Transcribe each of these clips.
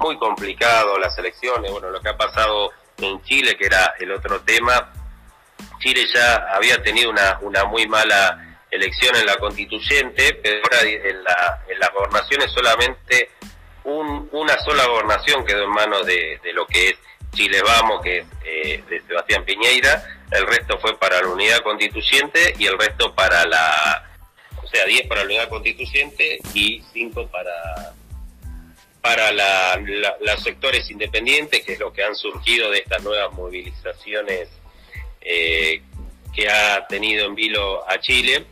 muy complicado las elecciones, bueno, lo que ha pasado en Chile, que era el otro tema, Chile ya había tenido una, una muy mala elección en la constituyente, pero ahora en, la, en las gobernaciones solamente un, una sola gobernación quedó en manos de, de lo que es Chile Vamos, que es eh, de Sebastián Piñeira, el resto fue para la unidad constituyente y el resto para la, o sea, 10 para la unidad constituyente y 5 para para la, los sectores independientes, que es lo que han surgido de estas nuevas movilizaciones eh, que ha tenido en vilo a Chile.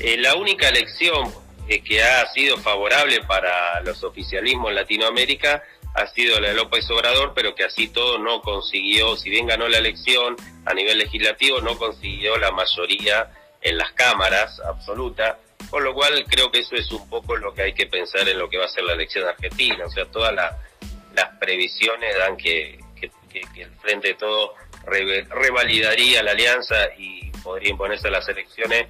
Eh, la única elección eh, que ha sido favorable para los oficialismos en Latinoamérica ha sido la de López Obrador, pero que así todo no consiguió, si bien ganó la elección a nivel legislativo, no consiguió la mayoría en las cámaras absoluta, con lo cual creo que eso es un poco lo que hay que pensar en lo que va a ser la elección argentina, o sea, todas las previsiones dan que, el Frente de Todo revalidaría la alianza y podría imponerse a las elecciones,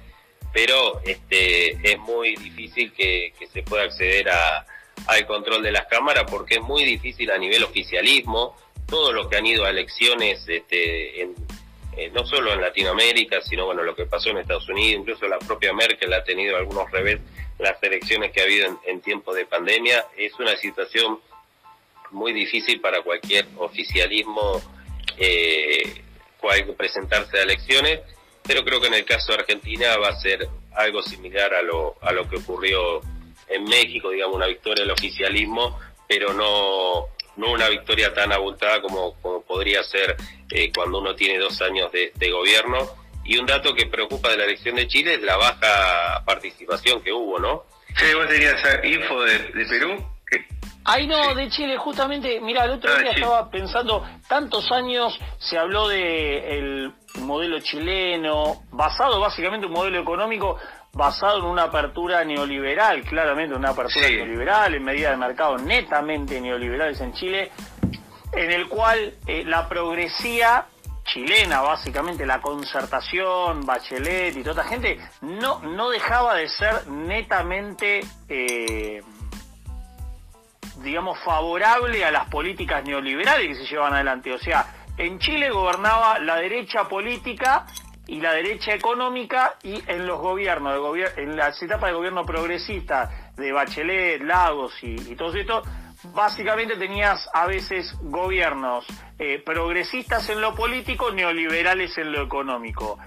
pero este es muy difícil que se pueda acceder a al control de las cámaras porque es muy difícil a nivel oficialismo, todos los que han ido a elecciones, este, en, eh, no solo en Latinoamérica, sino bueno, lo que pasó en Estados Unidos, incluso la propia Merkel ha tenido algunos revés las elecciones que ha habido en, en tiempo de pandemia, es una situación muy difícil para cualquier oficialismo eh, presentarse a elecciones, pero creo que en el caso de Argentina va a ser algo similar a lo, a lo que ocurrió en México, digamos, una victoria del oficialismo, pero no, no una victoria tan abultada como, como podría ser eh, cuando uno tiene dos años de, gobierno. Y un dato que preocupa de la elección de Chile es la baja participación que hubo, ¿no? Sí, vos tenías info de, Perú. Ay, no, de Chile, justamente, mira, el otro ah, día estaba pensando, tantos años se habló de el modelo chileno, basado básicamente en un modelo económico basado en una apertura neoliberal, claramente una apertura neoliberal, en medida de mercado netamente neoliberales en Chile, en el cual eh, la progresía chilena, básicamente la concertación, Bachelet y toda esta gente, no, no dejaba de ser netamente, eh, digamos, favorable a las políticas neoliberales que se llevan adelante. O sea, en Chile gobernaba la derecha política y la derecha económica y en los gobiernos, de gobier en las etapas de gobierno progresista de Bachelet, Lagos y, todo esto, básicamente tenías a veces gobiernos eh, progresistas en lo político, neoliberales en lo económico.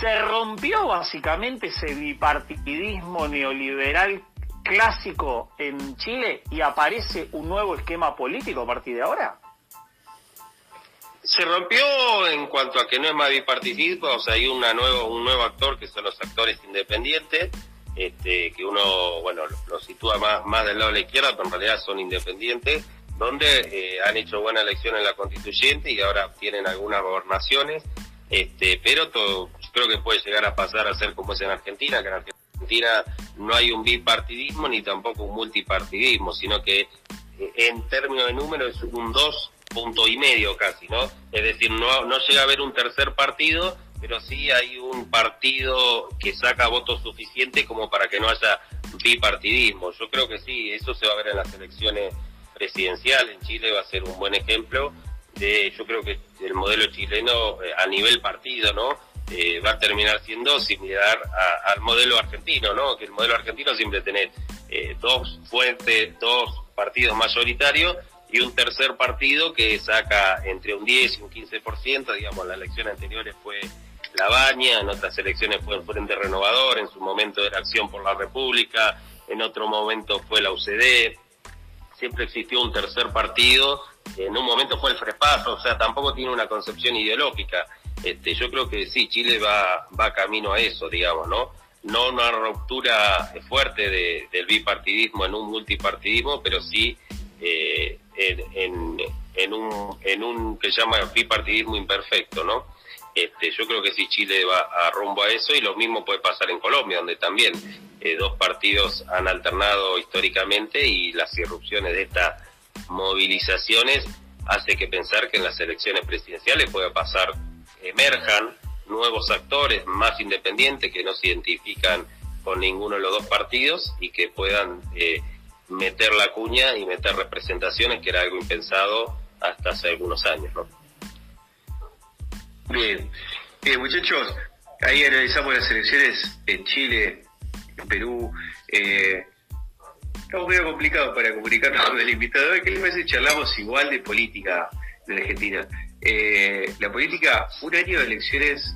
Se rompió básicamente ese bipartidismo neoliberal clásico en Chile y aparece un nuevo esquema político a partir de ahora. Se rompió en cuanto a que no es más bipartidismo, o sea, hay una nuevo, un nuevo actor que son los actores independientes, este, que uno, bueno, lo sitúa más, más del lado de la izquierda, pero en realidad son independientes, donde eh, han hecho buena elección en la constituyente y ahora tienen algunas gobernaciones, este, pero todo, creo que puede llegar a pasar a ser como es en Argentina, que en Argentina no hay un bipartidismo ni tampoco un multipartidismo, sino que eh, en términos de número es un 2 punto y medio casi, ¿no? Es decir, no, no llega a haber un tercer partido, pero sí hay un partido que saca votos suficientes como para que no haya bipartidismo. Yo creo que sí, eso se va a ver en las elecciones presidenciales. En Chile va a ser un buen ejemplo de, yo creo que el modelo chileno eh, a nivel partido, ¿no? Eh, va a terminar siendo similar al modelo argentino, ¿no? Que el modelo argentino siempre tiene eh, dos fuentes, dos partidos mayoritarios y un tercer partido que saca entre un 10 y un 15%, digamos, las elecciones anteriores fue La Baña, en otras elecciones fue el Frente Renovador, en su momento era Acción por la República, en otro momento fue la UCD, siempre existió un tercer partido, en un momento fue el Frepaso, o sea, tampoco tiene una concepción ideológica. Este, yo creo que sí, Chile va, va camino a eso, digamos, ¿no? No una ruptura fuerte de, del bipartidismo en un multipartidismo, pero sí eh, en, en, un, en un que se llama bipartidismo imperfecto, ¿no? Este, yo creo que sí Chile va a rumbo a eso y lo mismo puede pasar en Colombia, donde también eh, dos partidos han alternado históricamente y las irrupciones de estas movilizaciones hace que pensar que en las elecciones presidenciales pueda pasar, emerjan nuevos actores más independientes que no se identifican con ninguno de los dos partidos y que puedan eh, meter la cuña y meter representaciones, que era algo impensado hasta hace algunos años. ¿no? Bien, bien muchachos, ahí analizamos las elecciones en Chile, en Perú. Eh, estamos medio complicados para comunicarnos con el invitado. ¿Qué les parece? Charlamos igual de política de Argentina. Eh, la política, un año de elecciones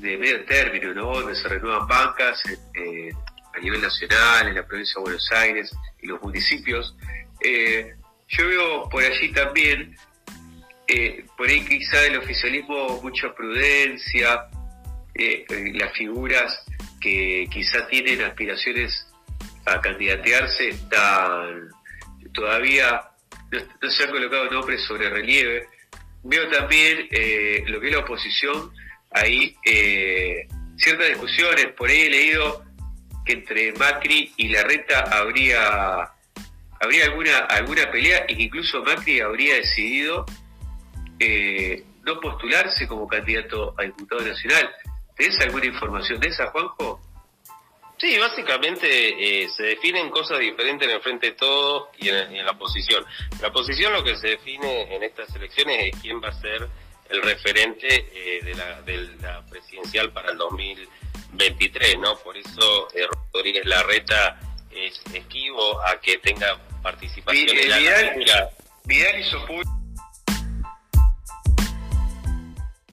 de medio término, ¿no? Donde se renuevan bancas eh, a nivel nacional, en la provincia de Buenos Aires y los municipios. Eh, yo veo por allí también, eh, por ahí quizá el oficialismo mucha prudencia, las figuras que quizá tienen aspiraciones a candidatearse están todavía no, se han colocado nombres sobre relieve. Veo también lo que es la oposición eh, ciertas discusiones. Por ahí he leído entre Macri y Larreta habría habría alguna alguna pelea y que incluso Macri habría decidido eh, no postularse como candidato a diputado nacional. ¿Tenés alguna información de esa, Juanjo? Sí, básicamente eh, se definen cosas diferentes en el frente de todos y en, la oposición. La oposición lo que se define en estas elecciones es quién va a ser el referente eh, de, la, de la presidencial para el 2023, ¿no? Por eso eh, Rodríguez Larreta es esquivo a que tenga participación en la Vidal, Vidal hizo